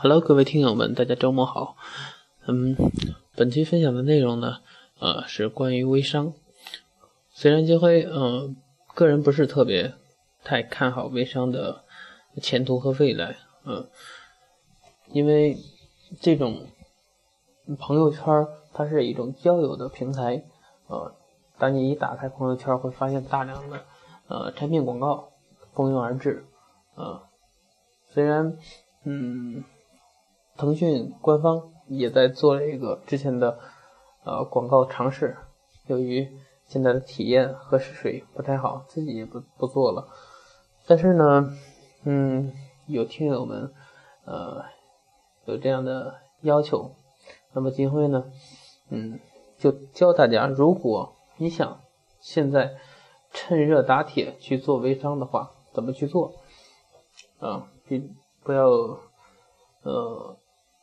Hello，各位听友们，大家周末好。嗯，本期分享的内容呢，呃，是关于微商。虽然金辉，呃，个人不是特别太看好微商的前途和未来，嗯，因为这种朋友圈它是一种交友的平台，呃，当你一打开朋友圈，会发现大量的呃产品广告蜂拥而至，呃，虽然，嗯。腾讯官方也在做了一个之前的呃广告尝试，由于现在的体验和试水不太好，自己也不不做了。但是呢，嗯，有听友们呃有这样的要求，那么金辉呢，嗯，就教大家，如果你想现在趁热打铁去做微商的话，怎么去做？啊，不不要呃。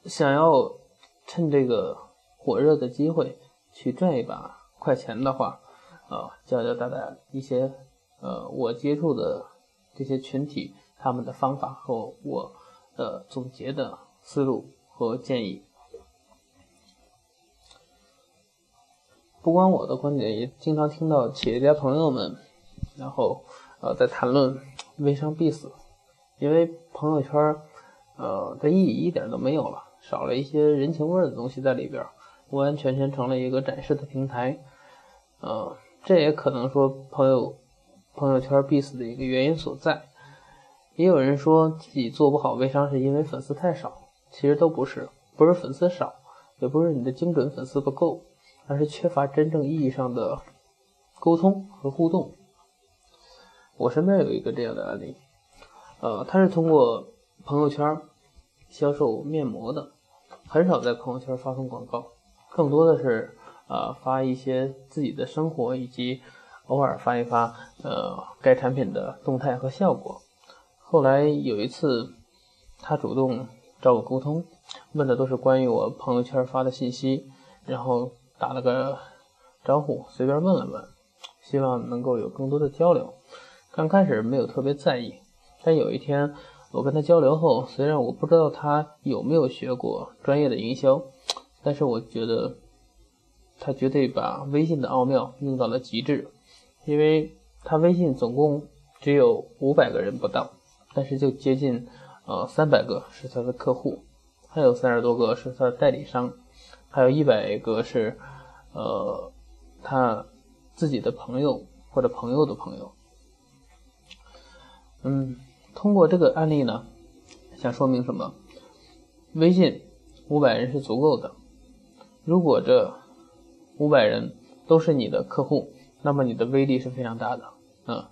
想要趁这个火热的机会去赚一把快钱的话，啊，教教大家一些呃我接触的这些群体他们的方法和我的总结的思路和建议。不光我的观点，也经常听到企业家朋友们，然后呃在谈论微商必死，因为朋友圈呃的意义一点都没有了。少了一些人情味的东西在里边，完完全全成了一个展示的平台。呃，这也可能说朋友朋友圈必死的一个原因所在。也有人说自己做不好微商是因为粉丝太少，其实都不是，不是粉丝少，也不是你的精准粉丝不够，而是缺乏真正意义上的沟通和互动。我身边有一个这样的案例，呃，他是通过朋友圈销售面膜的。很少在朋友圈发送广告，更多的是呃发一些自己的生活，以及偶尔发一发呃该产品的动态和效果。后来有一次，他主动找我沟通，问的都是关于我朋友圈发的信息，然后打了个招呼，随便问了问，希望能够有更多的交流。刚开始没有特别在意，但有一天。我跟他交流后，虽然我不知道他有没有学过专业的营销，但是我觉得他绝对把微信的奥妙用到了极致。因为他微信总共只有五百个人不到，但是就接近呃三百个是他的客户，还有三十多个是他的代理商，还有一百个是呃他自己的朋友或者朋友的朋友。嗯。通过这个案例呢，想说明什么？微信五百人是足够的。如果这五百人都是你的客户，那么你的威力是非常大的。嗯，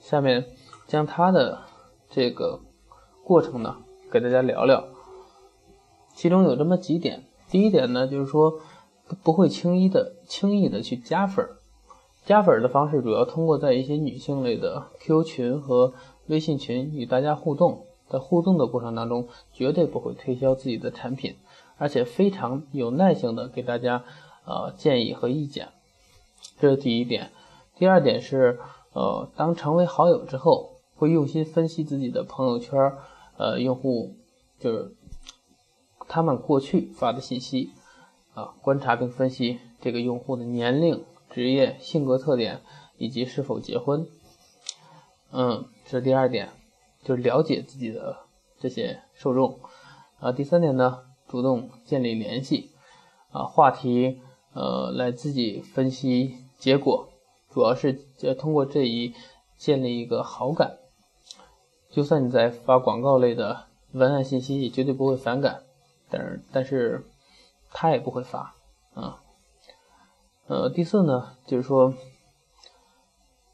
下面将他的这个过程呢，给大家聊聊。其中有这么几点。第一点呢，就是说不会轻易的、轻易的去加粉儿。加粉儿的方式主要通过在一些女性类的 Q 群和。微信群与大家互动，在互动的过程当中，绝对不会推销自己的产品，而且非常有耐性的给大家呃建议和意见，这是第一点。第二点是，呃，当成为好友之后，会用心分析自己的朋友圈，呃，用户就是他们过去发的信息，啊，观察并分析这个用户的年龄、职业、性格特点以及是否结婚。嗯，这是第二点，就是了解自己的这些受众。啊，第三点呢，主动建立联系，啊，话题，呃，来自己分析结果，主要是通过这一建立一个好感。就算你在发广告类的文案信息，也绝对不会反感，但是但是他也不会发，啊，呃，第四呢，就是说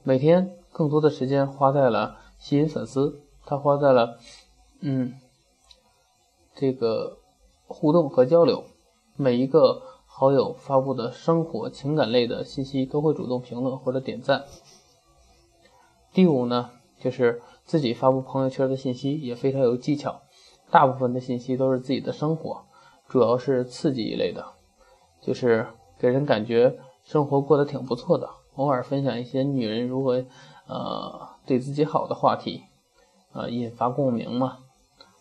每天。更多的时间花在了吸引粉丝，他花在了，嗯，这个互动和交流。每一个好友发布的生活、情感类的信息，都会主动评论或者点赞。第五呢，就是自己发布朋友圈的信息也非常有技巧，大部分的信息都是自己的生活，主要是刺激一类的，就是给人感觉生活过得挺不错的。偶尔分享一些女人如何。呃，对自己好的话题，呃，引发共鸣嘛。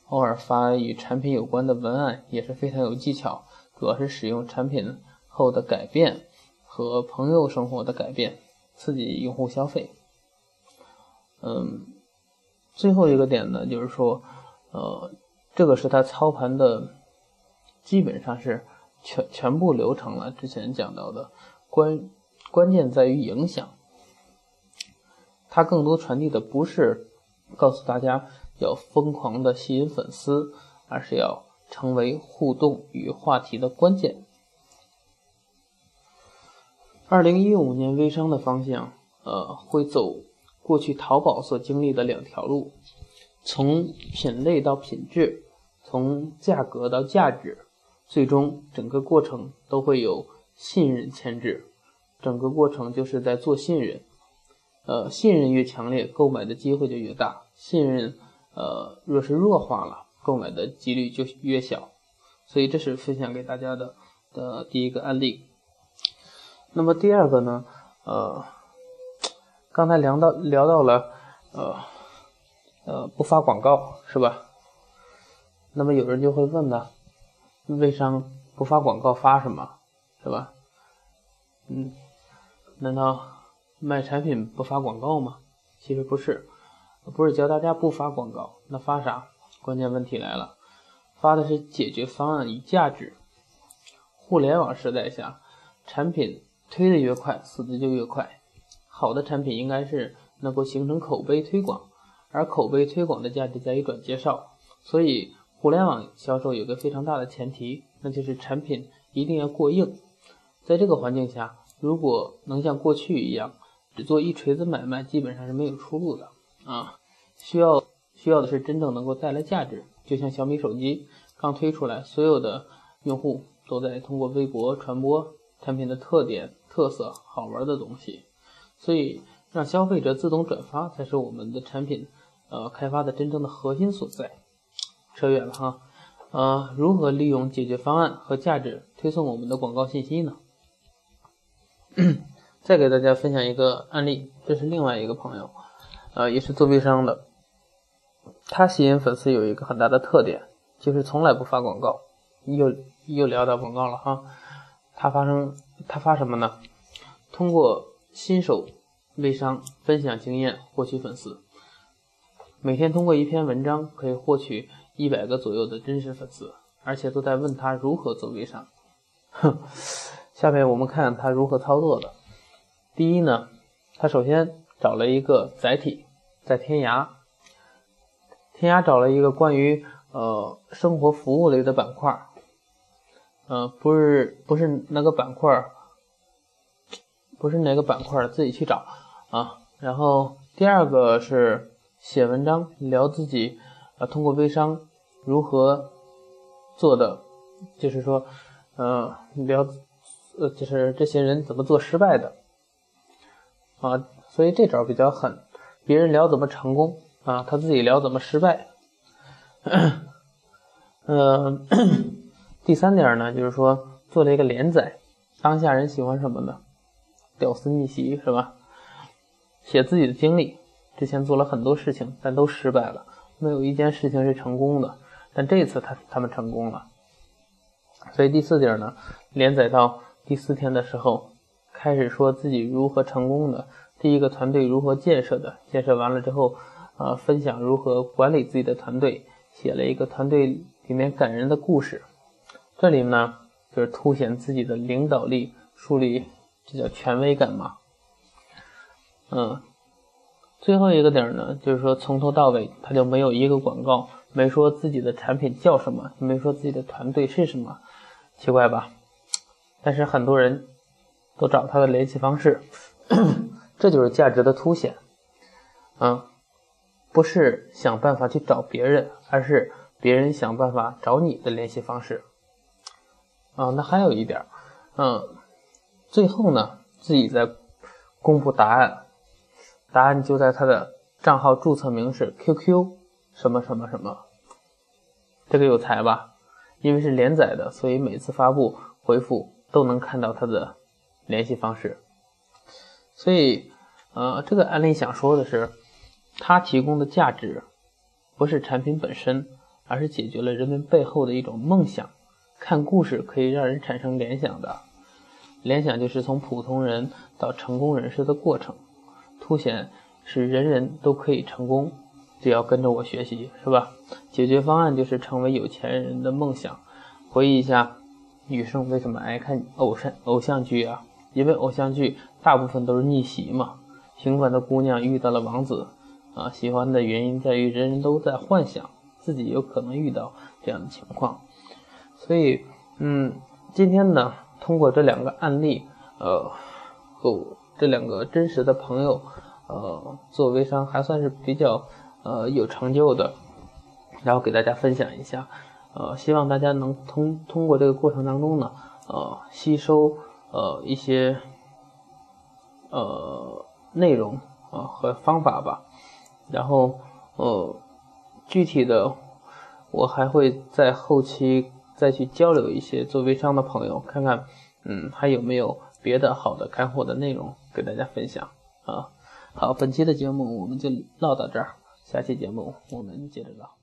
偶尔发与产品有关的文案也是非常有技巧，主要是使用产品后的改变和朋友生活的改变，刺激用户消费。嗯，最后一个点呢，就是说，呃，这个是他操盘的，基本上是全全部流程了。之前讲到的关关键在于影响，它更多传递的不是告诉大家。要疯狂的吸引粉丝，而是要成为互动与话题的关键。二零一五年微商的方向，呃，会走过去淘宝所经历的两条路，从品类到品质，从价格到价值，最终整个过程都会有信任牵制。整个过程就是在做信任，呃，信任越强烈，购买的机会就越大。信任。呃，若是弱化了，购买的几率就越小，所以这是分享给大家的的第一个案例。那么第二个呢？呃，刚才聊到聊到了，呃呃，不发广告是吧？那么有人就会问呢，微商不发广告发什么？是吧？嗯，难道卖产品不发广告吗？其实不是。不是教大家不发广告，那发啥？关键问题来了，发的是解决方案与价值。互联网时代下，产品推的越快，死的就越快。好的产品应该是能够形成口碑推广，而口碑推广的价值在于转介绍。所以，互联网销售有个非常大的前提，那就是产品一定要过硬。在这个环境下，如果能像过去一样只做一锤子买卖，基本上是没有出路的。啊，需要需要的是真正能够带来价值，就像小米手机刚推出来，所有的用户都在通过微博传播产品的特点、特色、好玩的东西，所以让消费者自动转发才是我们的产品呃开发的真正的核心所在。扯远了哈，呃，如何利用解决方案和价值推送我们的广告信息呢？再给大家分享一个案例，这是另外一个朋友。呃，也是做微商的，他吸引粉丝有一个很大的特点，就是从来不发广告。又又聊到广告了哈，他发生他发什么呢？通过新手微商分享经验获取粉丝，每天通过一篇文章可以获取一百个左右的真实粉丝，而且都在问他如何做微商。哼，下面我们看他如何操作的。第一呢，他首先。找了一个载体，在天涯，天涯找了一个关于呃生活服务类的板块，呃不是不是那个板块，不是哪个板块自己去找啊。然后第二个是写文章聊自己呃通过微商如何做的，就是说呃聊呃就是这些人怎么做失败的啊。所以这招比较狠，别人聊怎么成功啊，他自己聊怎么失败。嗯，第三点呢，就是说做了一个连载，当下人喜欢什么呢？屌丝逆袭是吧？写自己的经历，之前做了很多事情，但都失败了，没有一件事情是成功的。但这次他他们成功了。所以第四点呢，连载到第四天的时候，开始说自己如何成功的。第一个团队如何建设的？建设完了之后，呃，分享如何管理自己的团队，写了一个团队里面感人的故事。这里呢，就是凸显自己的领导力，树立这叫权威感嘛。嗯，最后一个点呢，就是说从头到尾他就没有一个广告，没说自己的产品叫什么，没说自己的团队是什么，奇怪吧？但是很多人都找他的联系方式。这就是价值的凸显，啊，不是想办法去找别人，而是别人想办法找你的联系方式，啊，那还有一点，嗯，最后呢，自己在公布答案，答案就在他的账号注册名是 QQ 什么什么什么，这个有才吧？因为是连载的，所以每次发布回复都能看到他的联系方式。所以，呃，这个案例想说的是，它提供的价值不是产品本身，而是解决了人们背后的一种梦想。看故事可以让人产生联想的，联想就是从普通人到成功人士的过程，凸显是人人都可以成功，只要跟着我学习，是吧？解决方案就是成为有钱人的梦想。回忆一下，女生为什么爱看偶像偶像剧啊？因为偶像剧大部分都是逆袭嘛。平凡的姑娘遇到了王子，啊，喜欢的原因在于人人都在幻想自己有可能遇到这样的情况。所以，嗯，今天呢，通过这两个案例，呃，和这两个真实的朋友，呃，做微商还算是比较呃有成就的，然后给大家分享一下，呃，希望大家能通通过这个过程当中呢，呃，吸收呃一些呃内容啊和方法吧，然后呃具体的我还会在后期。再去交流一些做微商的朋友，看看，嗯，还有没有别的好的干货的内容给大家分享啊？好，本期的节目我们就唠到这儿，下期节目我们接着唠。